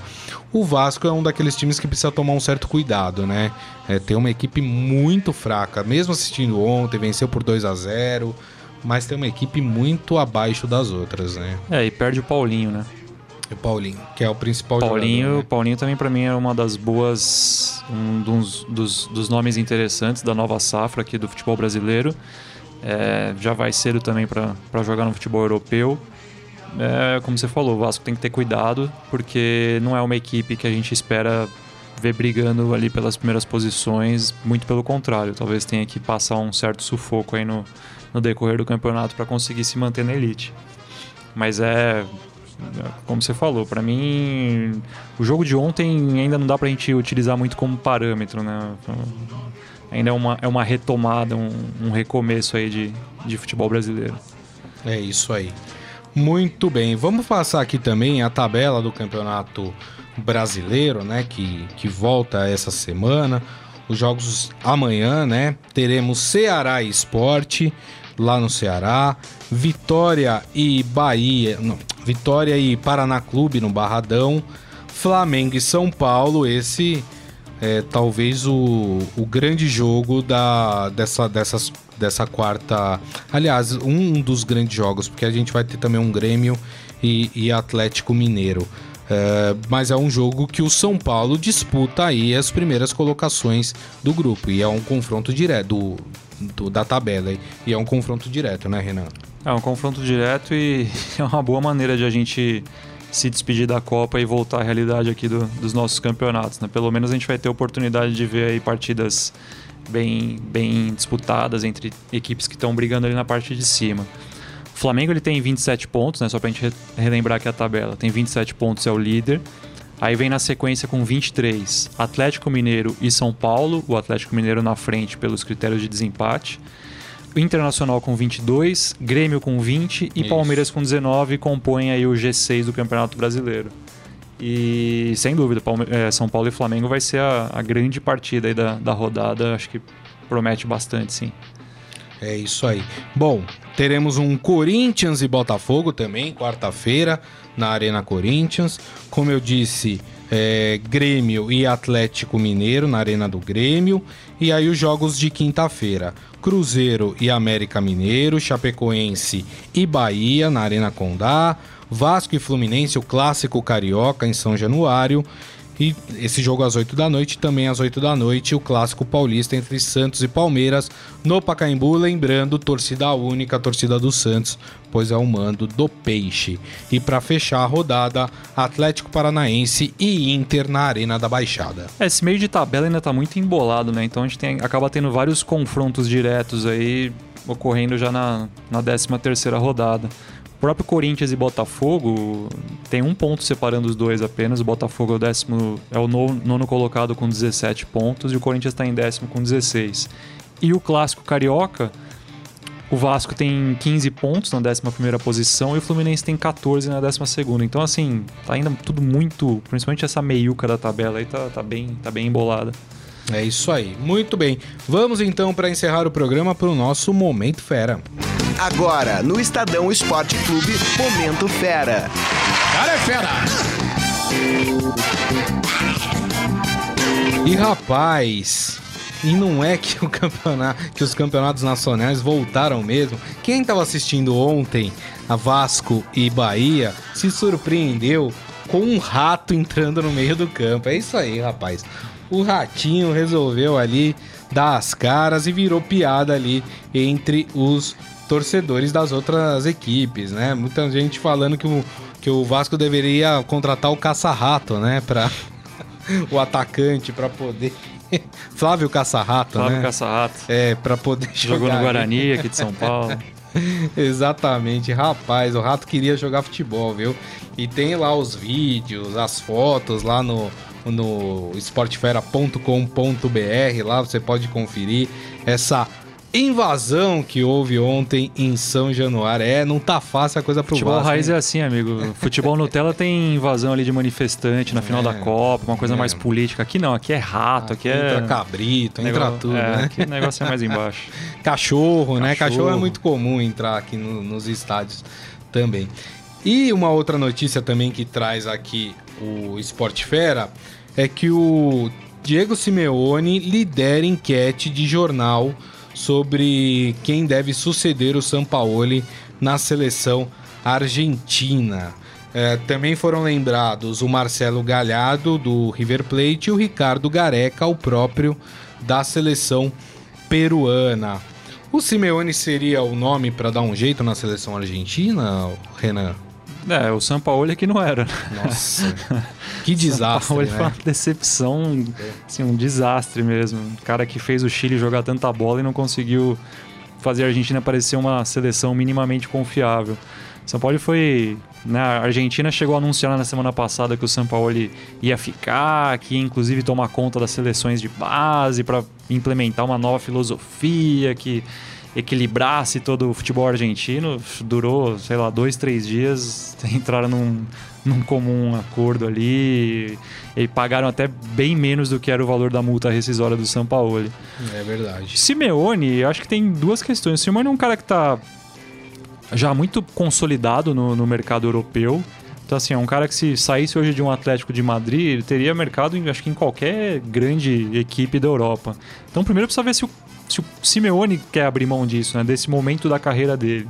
O Vasco é um daqueles times que precisa tomar um certo cuidado, né? É, tem uma equipe muito fraca. Mesmo assistindo ontem, venceu por 2 a 0 mas tem uma equipe muito abaixo das outras, né? É, e perde o Paulinho, né? E o Paulinho, que é o principal Paulinho, jogador. né? Paulinho também pra mim é uma das boas, um dos, dos, dos nomes interessantes da nova safra aqui do futebol brasileiro. É, já vai cedo também pra jogar no futebol europeu. É, como você falou, o Vasco tem que ter cuidado porque não é uma equipe que a gente espera ver brigando ali pelas primeiras posições. Muito pelo contrário, talvez tenha que passar um certo sufoco aí no, no decorrer do campeonato para conseguir se manter na elite. Mas é, como você falou, pra mim o jogo de ontem ainda não dá pra gente utilizar muito como parâmetro, né? Ainda é uma, é uma retomada, um, um recomeço aí de, de futebol brasileiro. É isso aí. Muito bem, vamos passar aqui também a tabela do campeonato brasileiro, né? Que, que volta essa semana. Os jogos amanhã, né? Teremos Ceará e Esporte lá no Ceará, Vitória e Bahia, não, Vitória e Paraná Clube no Barradão, Flamengo e São Paulo, esse é talvez o, o grande jogo da, dessa, dessas, dessa quarta. Aliás, um dos grandes jogos, porque a gente vai ter também um Grêmio e, e Atlético Mineiro. É, mas é um jogo que o São Paulo disputa aí as primeiras colocações do grupo. E é um confronto direto do, do- da tabela. E é um confronto direto, né, Renan? É um confronto direto e (laughs) é uma boa maneira de a gente se despedir da Copa e voltar à realidade aqui do- dos nossos campeonatos. Né? Pelo menos a gente vai ter oportunidade de ver aí partidas bem, bem disputadas entre equipes que estão brigando ali na parte de cima. O Flamengo ele tem 27 pontos, né? só pra gente re- relembrar aqui a tabela. Tem 27 pontos, é o líder. Aí vem na sequência com 23 Atlético Mineiro e São Paulo. O Atlético Mineiro na frente pelos critérios de desempate. O Internacional com 22, Grêmio com 20 e Isso. Palmeiras com 19 compõem aí o G6 do Campeonato Brasileiro. E sem dúvida, eh, São Paulo e Flamengo vai ser a, a grande partida aí da, da rodada. Acho que promete bastante, sim. É isso aí. Bom, teremos um Corinthians e Botafogo também, quarta-feira, na Arena Corinthians. Como eu disse, é, Grêmio e Atlético Mineiro na Arena do Grêmio. E aí os jogos de quinta-feira: Cruzeiro e América Mineiro, Chapecoense e Bahia na Arena Condá. Vasco e Fluminense, o clássico carioca em São Januário. E esse jogo às 8 da noite, também às 8 da noite, o clássico paulista entre Santos e Palmeiras no Pacaembu, lembrando, torcida única, torcida do Santos, pois é o mando do Peixe. E para fechar a rodada, Atlético Paranaense e Inter na Arena da Baixada. É, Esse meio de tabela ainda tá muito embolado, né? Então a gente tem- acaba tendo vários confrontos diretos aí ocorrendo já na, na 13 terceira rodada. O próprio Corinthians e Botafogo tem um ponto separando os dois apenas. O Botafogo é o, décimo, é o nono, nono colocado com 17 pontos e o Corinthians está em décimo com 16. E o clássico carioca, o Vasco tem 15 pontos na 11 posição e o Fluminense tem 14 na 12. Então, assim, tá ainda tudo muito. Principalmente essa meiuca da tabela aí tá, tá, bem, tá bem embolada. É isso aí, muito bem. Vamos então para encerrar o programa para o nosso Momento Fera. Agora, no Estadão Esporte Clube, Momento Fera. Cara é fera! E rapaz, e não é que o campeonato, que os campeonatos nacionais voltaram mesmo. Quem estava assistindo ontem a Vasco e Bahia se surpreendeu com um rato entrando no meio do campo. É isso aí, rapaz. O ratinho resolveu ali dar as caras e virou piada ali entre os torcedores das outras equipes, né? Muita gente falando que o, que o Vasco deveria contratar o caça-rato, né? Pra (laughs) o atacante, para poder. (laughs) Flávio Caça-Rato, Flávio né? Caça-Rato. É, pra poder Jogou jogar. no Guarani, aqui de São (laughs) Paulo. Exatamente, rapaz, o rato queria jogar futebol, viu? E tem lá os vídeos, as fotos lá no, no esportefera.com.br, lá você pode conferir essa invasão que houve ontem em São Januário. É, não tá fácil a coisa pro Futebol Vasco. raiz hein? é assim, amigo. Futebol Nutella tem invasão ali de manifestante na final É, da Copa, uma coisa é. mais política. Aqui não, aqui é rato, aqui é. Entra cabrito, entra negócio- tudo, é, né? Aqui o negócio é mais embaixo. (laughs) Cachorro, né? Cachorro. Cachorro é muito comum entrar aqui no- nos estádios também. E uma outra notícia também que traz aqui o Sport Fera é que o Diego Simeone lidera enquete de jornal sobre quem deve suceder o Sampaoli na seleção argentina. É, também foram lembrados o Marcelo Galhardo, do River Plate, e o Ricardo Gareca, o próprio da seleção peruana. O Simeone seria o nome para dar um jeito na seleção argentina, Renan? É, o São Paulo que não era. Nossa, (laughs) que desastre, Paulo foi né? uma decepção, assim, um desastre mesmo. Um cara que fez o Chile jogar tanta bola e não conseguiu fazer a Argentina parecer uma seleção minimamente confiável. São Paulo foi. Né, a Argentina chegou a anunciar na semana passada que o São Paulo ia ficar, que ia inclusive tomar conta das seleções de base para implementar uma nova filosofia que equilibrasse todo o futebol argentino. Durou, sei lá, dois, três dias, (laughs) entraram num, num comum acordo ali e pagaram até bem menos do que era o valor da multa rescisória do São Paulo. É verdade. Simeone, eu acho que tem duas questões. O Simeone é um cara que tá já muito consolidado no, no mercado europeu. Então, assim, é um cara que se saísse hoje de um Atlético de Madrid, ele teria mercado, em, acho que em qualquer grande equipe da Europa. Então, primeiro precisa ver se o, se o Simeone quer abrir mão disso, né? Desse momento da carreira dele.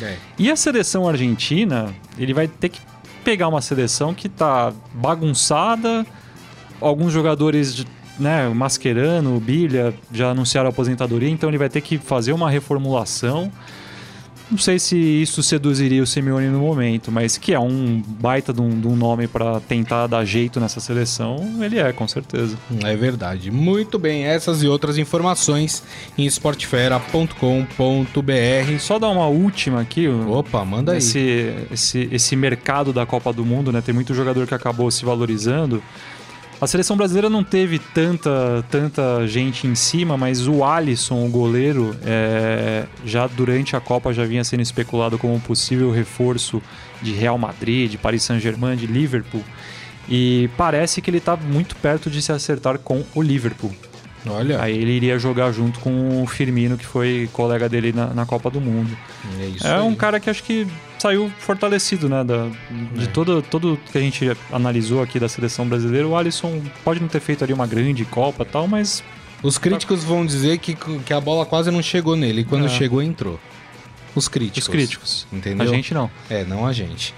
É. E a seleção argentina, ele vai ter que pegar uma seleção que tá bagunçada, alguns jogadores, né, Mascherano, Bilha, já anunciaram a aposentadoria, então ele vai ter que fazer uma reformulação. Não sei se isso seduziria o Simeone no momento, mas que é um baita de um, de um nome para tentar dar jeito nessa seleção, ele é, com certeza. É verdade. Muito bem, essas e outras informações em esportefera.com.br. Só dar uma última aqui, Opa, manda aí. esse, esse, esse mercado da Copa do Mundo, né? Tem muito jogador que acabou se valorizando. A seleção brasileira não teve tanta, tanta gente em cima, mas o Alisson, o goleiro, é, já durante a Copa já vinha sendo especulado como um possível reforço de Real Madrid, de Paris Saint-Germain, de Liverpool. E parece que ele está muito perto de se acertar com o Liverpool. Olha, Aí ele iria jogar junto com o Firmino, que foi colega dele na, na Copa do Mundo. é É um cara que acho que saiu fortalecido, né? Da, de É. todo, tudo que a gente analisou aqui da seleção brasileira. O Alisson pode não ter feito ali uma grande Copa e tal, mas Os críticos vão dizer que, que a bola quase não chegou nele. E quando É. chegou, entrou. Os críticos. os críticos. Entendeu? A gente não. É, não a gente.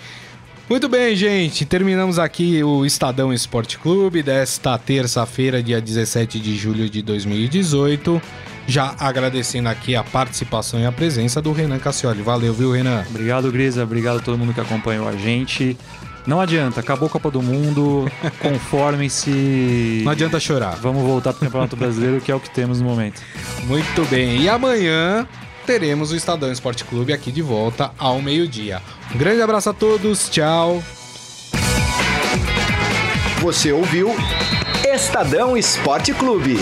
Muito bem, gente. Terminamos aqui o Estadão Esporte Clube desta terça-feira, dia 17 de julho de 2018. Já agradecendo aqui a participação e a presença do Renan Cassioli. Valeu, viu, Renan? Obrigado, Grisa. Obrigado a todo mundo que acompanhou a gente. Não adianta, acabou a Copa do Mundo. (laughs) Conformem-se. Não adianta chorar. Vamos voltar pro Campeonato Brasileiro, que é o que temos no momento. Muito bem. E amanhã teremos o Estadão Esporte Clube aqui de volta ao meio-dia. Um grande abraço a todos. Tchau. Você ouviu Estadão Esporte Clube.